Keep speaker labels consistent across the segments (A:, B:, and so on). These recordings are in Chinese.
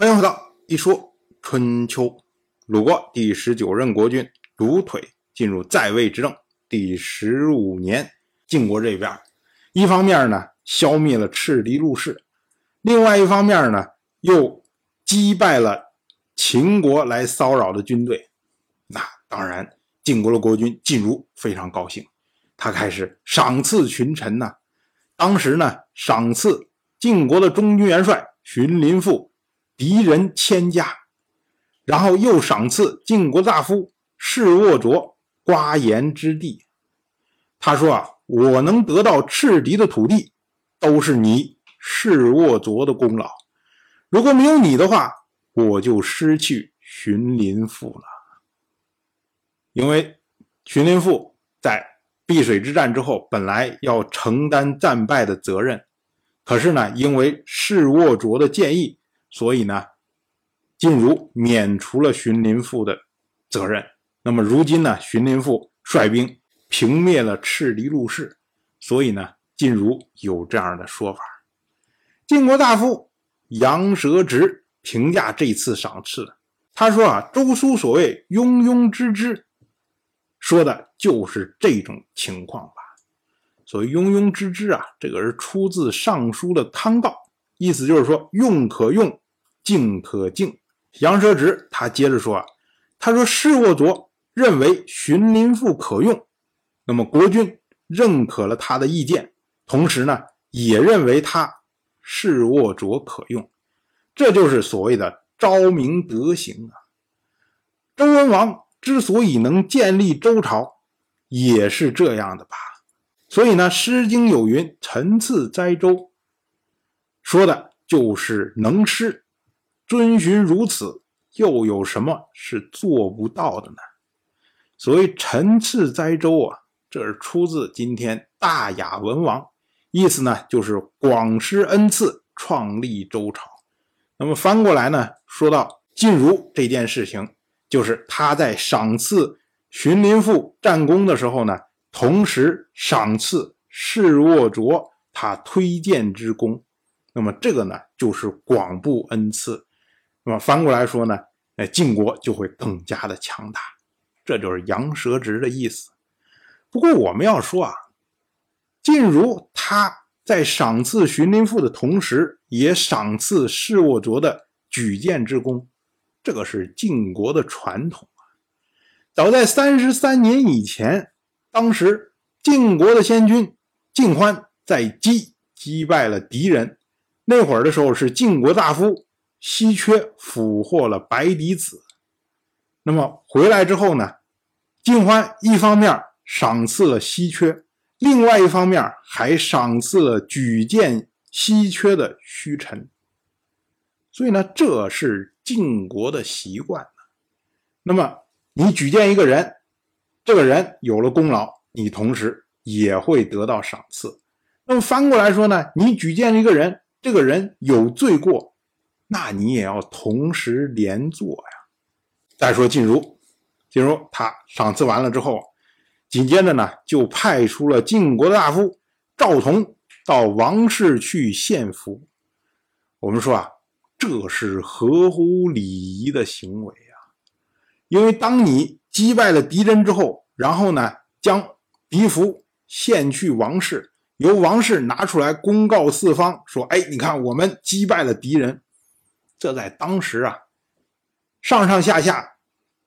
A: 欢迎回到一说春秋。鲁国第十九任国君鲁腿进入在位执政第十五年，晋国这边一方面呢消灭了赤狄陆氏，另外一方面呢又击败了秦国来骚扰的军队。那当然，晋国的国君晋如非常高兴，他开始赏赐群臣呐。当时呢，赏赐晋国的中军元帅荀林父敌人千家。然后又赏赐晋国大夫士沃卓瓜盐之地。他说啊，我能得到赤狄的土地，都是你士沃卓的功劳。如果没有你的话，我就失去荀林父了。因为荀林父在碧水之战之后，本来要承担战败的责任，可是呢，因为士沃卓的建议，所以呢。晋如免除了荀林父的责任。那么如今呢？荀林父率兵平灭了赤狄陆氏，所以呢，晋如有这样的说法。晋国大夫杨蛇直评价这次赏赐，他说啊：“周书所谓‘庸庸之之’，说的就是这种情况吧。所谓‘庸庸之之’啊，这个是出自《尚书》的康诰，意思就是说，用可用，静可静。”杨蛇直他接着说啊，他说士沃卓认为荀林赋可用，那么国君认可了他的意见，同时呢也认为他士沃卓可用，这就是所谓的昭明德行啊。周文王之所以能建立周朝，也是这样的吧？所以呢，《诗经》有云：“陈次哉周”，说的就是能诗。遵循如此，又有什么是做不到的呢？所谓“陈次哉周”啊，这是出自今天大雅文王，意思呢就是广施恩赐，创立周朝。那么翻过来呢，说到晋如这件事情，就是他在赏赐荀林赋战功的时候呢，同时赏赐士沃卓他推荐之功。那么这个呢，就是广布恩赐。那么翻过来说呢，哎，晋国就会更加的强大，这就是羊舌直的意思。不过我们要说啊，晋如他在赏赐荀林赋的同时，也赏赐士沃卓的举荐之功，这个是晋国的传统啊。早在三十三年以前，当时晋国的先君晋欢在击击败了敌人，那会儿的时候是晋国大夫。稀缺俘获了白狄子，那么回来之后呢？晋欢一方面赏赐了稀缺，另外一方面还赏赐了举荐稀缺的虚臣。所以呢，这是晋国的习惯。那么你举荐一个人，这个人有了功劳，你同时也会得到赏赐。那么翻过来说呢？你举荐一个人，这个人有罪过。那你也要同时连坐呀。再说晋如，晋如他赏赐完了之后，紧接着呢就派出了晋国的大夫赵同到王室去献俘。我们说啊，这是合乎礼仪的行为啊。因为当你击败了敌人之后，然后呢将敌俘献去王室，由王室拿出来公告四方，说：“哎，你看我们击败了敌人。”这在当时啊，上上下下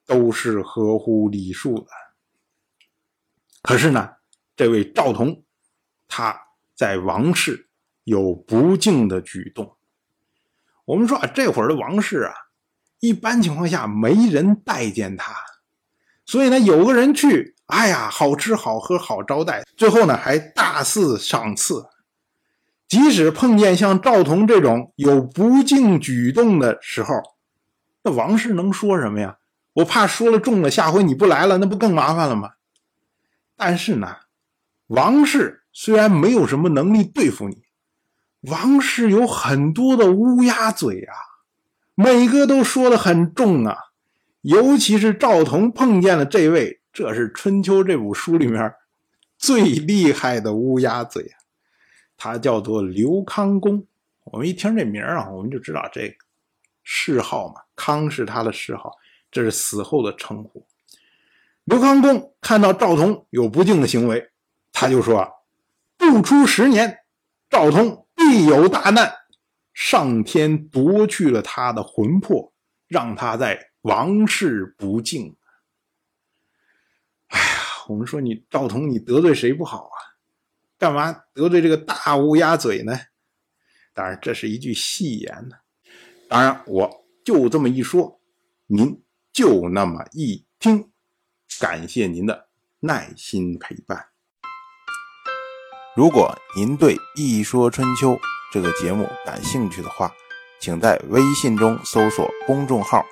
A: 都是合乎礼数的。可是呢，这位赵同他在王室有不敬的举动。我们说啊，这会儿的王室啊，一般情况下没人待见他，所以呢，有个人去，哎呀，好吃好喝好招待，最后呢还大肆赏赐。即使碰见像赵同这种有不敬举动的时候，那王氏能说什么呀？我怕说了中了，下回你不来了，那不更麻烦了吗？但是呢，王氏虽然没有什么能力对付你，王氏有很多的乌鸦嘴啊，每个都说的很重啊。尤其是赵同碰见了这位，这是《春秋》这部书里面最厉害的乌鸦嘴啊。他叫做刘康公，我们一听这名啊，我们就知道这谥号嘛，康是他的谥号，这是死后的称呼。刘康公看到赵同有不敬的行为，他就说：“不出十年，赵同必有大难，上天夺去了他的魂魄，让他在王室不敬。”哎呀，我们说你赵同，你得罪谁不好啊？干嘛得罪这个大乌鸦嘴呢？当然，这是一句戏言呢。当然，我就这么一说，您就那么一听。感谢您的耐心陪伴。
B: 如果您对《一说春秋》这个节目感兴趣的话，请在微信中搜索公众号“